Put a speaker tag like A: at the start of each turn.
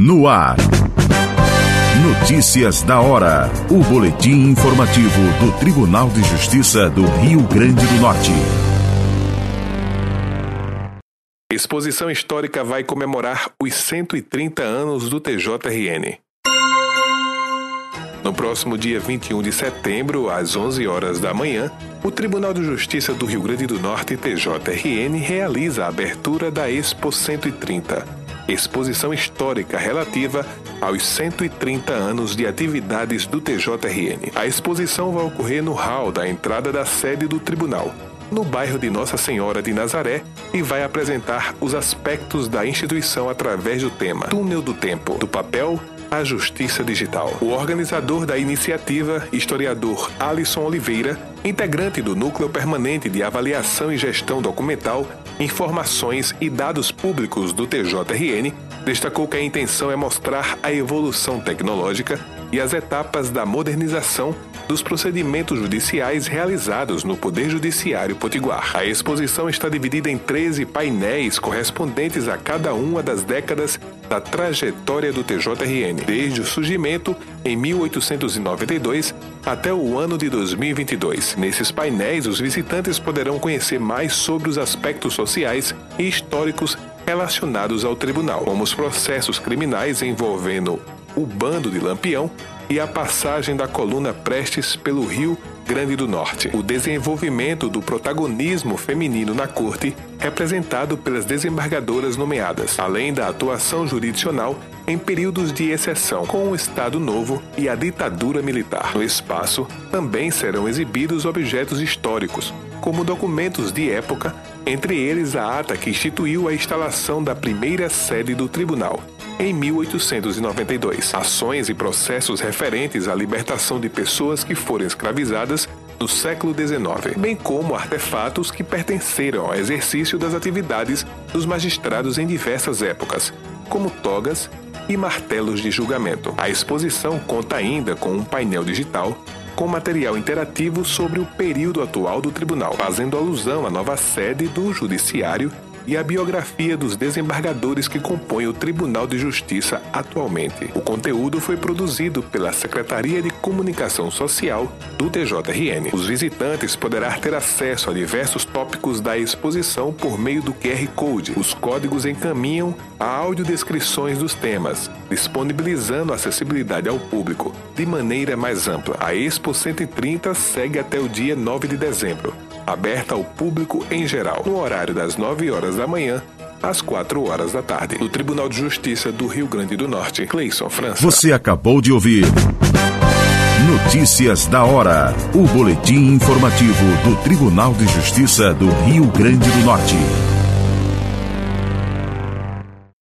A: No ar. Notícias da hora. O boletim informativo do Tribunal de Justiça do Rio Grande do Norte.
B: Exposição histórica vai comemorar os 130 anos do TJRN. No próximo dia 21 de setembro, às 11 horas da manhã, o Tribunal de Justiça do Rio Grande do Norte, TJRN, realiza a abertura da Expo 130 exposição histórica relativa aos 130 anos de atividades do TJRN. A exposição vai ocorrer no hall da entrada da sede do tribunal, no bairro de Nossa Senhora de Nazaré, e vai apresentar os aspectos da instituição através do tema Túnel do Tempo, do papel à Justiça Digital. O organizador da iniciativa, historiador Alisson Oliveira, integrante do Núcleo Permanente de Avaliação e Gestão Documental, Informações e Dados Públicos do TJRN, destacou que a intenção é mostrar a evolução tecnológica e as etapas da modernização dos procedimentos judiciais realizados no Poder Judiciário Potiguar. A exposição está dividida em 13 painéis correspondentes a cada uma das décadas da trajetória do TJRN, desde o surgimento em 1892 até o ano de 2022. Nesses painéis, os visitantes poderão conhecer mais sobre os aspectos sociais e históricos relacionados ao tribunal, como os processos criminais envolvendo o bando de Lampião e a passagem da coluna Prestes pelo Rio Grande do Norte. O desenvolvimento do protagonismo feminino na corte, representado pelas desembargadoras nomeadas, além da atuação jurisdicional em períodos de exceção, com o Estado Novo e a ditadura militar. No espaço também serão exibidos objetos históricos, como documentos de época, entre eles a ata que instituiu a instalação da primeira sede do tribunal, em 1892. Ações e processos referentes à libertação de pessoas que foram escravizadas no século XIX, bem como artefatos que pertenceram ao exercício das atividades dos magistrados em diversas épocas, como togas e martelos de julgamento. A exposição conta ainda com um painel digital com material interativo sobre o período atual do tribunal, fazendo alusão à nova sede do Judiciário e a biografia dos desembargadores que compõem o Tribunal de Justiça atualmente. O conteúdo foi produzido pela Secretaria de Comunicação Social do TJRN. Os visitantes poderão ter acesso a diversos tópicos da exposição por meio do QR Code. Os códigos encaminham a audiodescrições dos temas, disponibilizando acessibilidade ao público de maneira mais ampla. A Expo 130 segue até o dia 9 de dezembro aberta ao público em geral, no horário das 9 horas da manhã às 4 horas da tarde, no Tribunal de Justiça do Rio Grande do Norte, Cleison, França.
A: Você acabou de ouvir Notícias da hora, o boletim informativo do Tribunal de Justiça do Rio Grande do Norte.